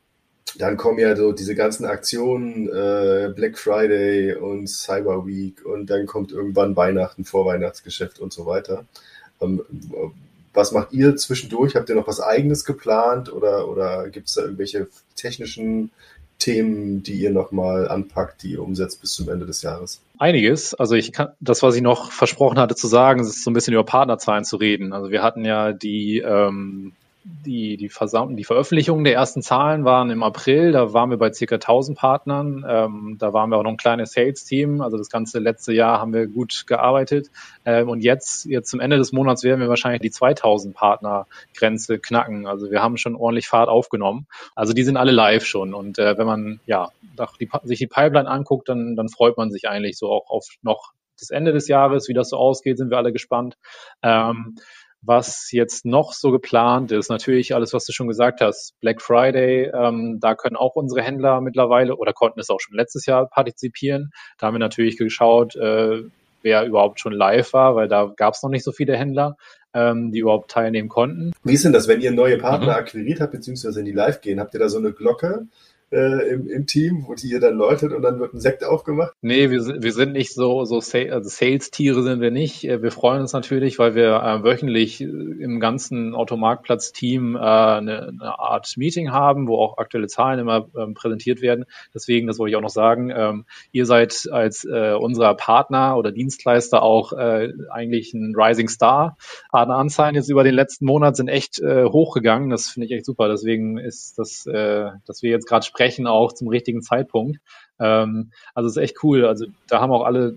dann kommen ja so diese ganzen Aktionen, äh, Black Friday und Cyber Week und dann kommt irgendwann Weihnachten, Vorweihnachtsgeschäft und so weiter. Ähm, was macht ihr zwischendurch? Habt ihr noch was eigenes geplant oder, oder gibt es da irgendwelche technischen Themen, die ihr nochmal anpackt, die ihr umsetzt bis zum Ende des Jahres?
Einiges. Also ich kann, das, was ich noch versprochen hatte zu sagen, ist so ein bisschen über Partnerzahlen zu reden. Also wir hatten ja die ähm, die, die, Versam die Veröffentlichung der ersten Zahlen waren im April, da waren wir bei circa 1000 Partnern, ähm, da waren wir auch noch ein kleines Sales-Team, also das ganze letzte Jahr haben wir gut gearbeitet. Ähm, und jetzt, jetzt zum Ende des Monats werden wir wahrscheinlich die 2000 Partner-Grenze knacken, also wir haben schon ordentlich Fahrt aufgenommen, also die sind alle live schon. Und äh, wenn man ja die, sich die Pipeline anguckt, dann, dann freut man sich eigentlich so auch auf noch das Ende des Jahres, wie das so ausgeht, sind wir alle gespannt. Ähm, was jetzt noch so geplant ist, natürlich alles, was du schon gesagt hast, Black Friday, ähm, da können auch unsere Händler mittlerweile oder konnten es auch schon letztes Jahr partizipieren. Da haben wir natürlich geschaut, äh, wer überhaupt schon live war, weil da gab es noch nicht so viele Händler, ähm, die überhaupt teilnehmen konnten.
Wie ist denn das, wenn ihr neue Partner mhm. akquiriert habt, beziehungsweise in die live gehen? Habt ihr da so eine Glocke? Äh, im, im Team, wo die ihr dann läutet und dann wird ein Sekt aufgemacht?
Nee, wir sind, wir sind nicht so, so also Sales-Tiere sind wir nicht. Äh, wir freuen uns natürlich, weil wir äh, wöchentlich im ganzen Automarktplatz-Team äh, eine, eine Art Meeting haben, wo auch aktuelle Zahlen immer ähm, präsentiert werden. Deswegen, das wollte ich auch noch sagen, ähm, ihr seid als äh, unser Partner oder Dienstleister auch äh, eigentlich ein Rising Star. Partneranzahlen jetzt über den letzten Monat sind echt äh, hochgegangen. Das finde ich echt super. Deswegen ist das, äh, dass wir jetzt gerade sprechen, sprechen auch zum richtigen Zeitpunkt. Ähm, also ist echt cool. Also da haben auch alle,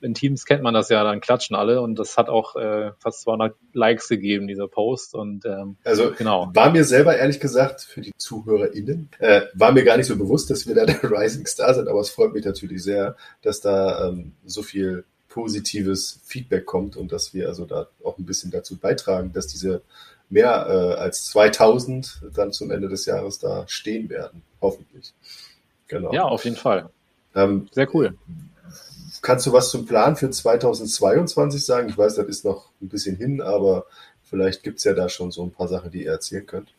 in Teams kennt man das ja, dann klatschen alle und das hat auch äh, fast 200 Likes gegeben, dieser Post. Und ähm,
also genau. war mir selber ehrlich gesagt für die ZuhörerInnen, äh, war mir gar nicht so bewusst, dass wir da der <laughs> Rising Star sind, aber es freut mich natürlich sehr, dass da ähm, so viel positives Feedback kommt und dass wir also da auch ein bisschen dazu beitragen, dass diese mehr äh, als 2000 dann zum Ende des Jahres da stehen werden, hoffentlich.
Genau. Ja, auf jeden Fall. Ähm, Sehr cool.
Kannst du was zum Plan für 2022 sagen? Ich weiß, das ist noch ein bisschen hin, aber vielleicht gibt es ja da schon so ein paar Sachen, die ihr erzählen könnt.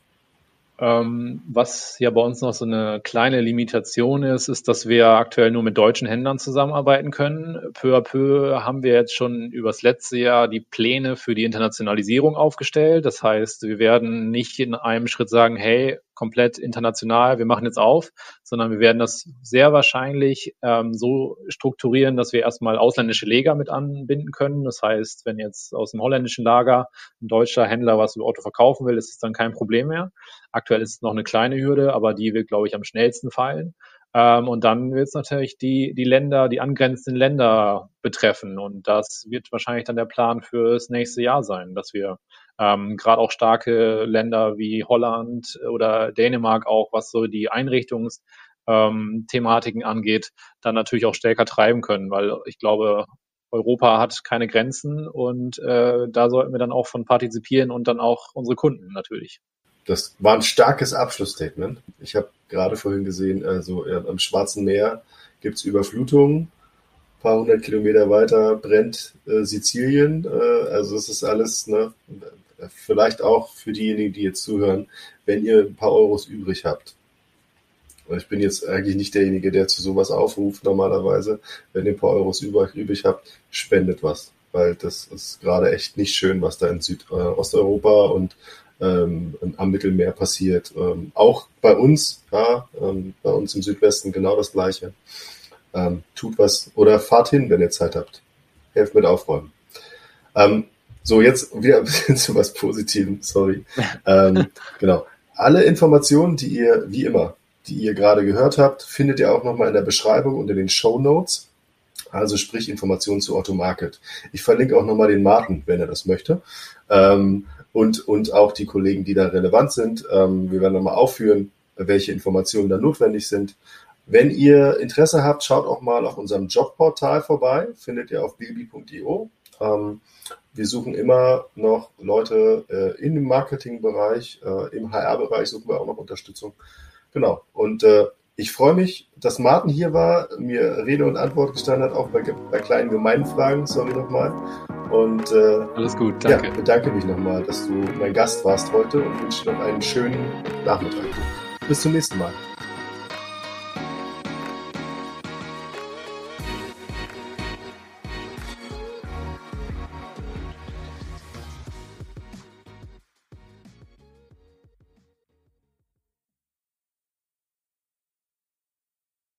Ähm, was ja bei uns noch so eine kleine Limitation ist, ist, dass wir aktuell nur mit deutschen Händlern zusammenarbeiten können. Peu à peu haben wir jetzt schon übers letzte Jahr die Pläne für die Internationalisierung aufgestellt. Das heißt, wir werden nicht in einem Schritt sagen, hey, komplett international, wir machen jetzt auf, sondern wir werden das sehr wahrscheinlich ähm, so strukturieren, dass wir erstmal ausländische Leger mit anbinden können. Das heißt, wenn jetzt aus dem holländischen Lager ein deutscher Händler was über Auto verkaufen will, ist es dann kein Problem mehr. Aktuell ist es noch eine kleine Hürde, aber die wird, glaube ich, am schnellsten fallen. Ähm, und dann wird es natürlich die, die Länder, die angrenzenden Länder betreffen. Und das wird wahrscheinlich dann der Plan fürs nächste Jahr sein, dass wir ähm, gerade auch starke Länder wie Holland oder Dänemark auch, was so die Einrichtungsthematiken ähm, angeht, dann natürlich auch stärker treiben können, weil ich glaube, Europa hat keine Grenzen und äh, da sollten wir dann auch von partizipieren und dann auch unsere Kunden natürlich.
Das war ein starkes Abschlussstatement. Ich habe gerade vorhin gesehen, also ja, am Schwarzen Meer gibt es Überflutungen. Ein paar hundert Kilometer weiter brennt äh, Sizilien. Äh, also es ist alles, ne, vielleicht auch für diejenigen, die jetzt zuhören, wenn ihr ein paar Euros übrig habt. Ich bin jetzt eigentlich nicht derjenige, der zu sowas aufruft normalerweise. Wenn ihr ein paar Euros übrig habt, spendet was. weil das ist gerade echt nicht schön, was da in Südosteuropa und ähm, am Mittelmeer passiert. Ähm, auch bei uns, ja, ähm, bei uns im Südwesten genau das Gleiche. Ähm, tut was oder fahrt hin, wenn ihr Zeit habt. Helft mit aufräumen. So, jetzt wieder ein bisschen <laughs> zu was Positivem, sorry. <laughs> ähm, genau. Alle Informationen, die ihr, wie immer, die ihr gerade gehört habt, findet ihr auch nochmal in der Beschreibung und in den Show Notes. Also sprich Informationen zu Otto Market. Ich verlinke auch nochmal den Martin, wenn er das möchte. Ähm, und, und auch die Kollegen, die da relevant sind. Ähm, wir werden nochmal aufführen, welche Informationen da notwendig sind. Wenn ihr Interesse habt, schaut auch mal auf unserem Jobportal vorbei, findet ihr auf bilby.io. Ähm, wir suchen immer noch Leute äh, in dem Marketingbereich, äh, im HR-Bereich suchen wir auch noch Unterstützung. Genau. Und äh, ich freue mich, dass Martin hier war, mir Rede und Antwort gestanden hat, auch bei, bei kleinen Gemeinfragen. Sorry nochmal. Und äh,
alles gut, danke.
Ja, bedanke mich nochmal, dass du mein Gast warst heute und wünsche noch einen schönen Nachmittag. Bis zum nächsten Mal.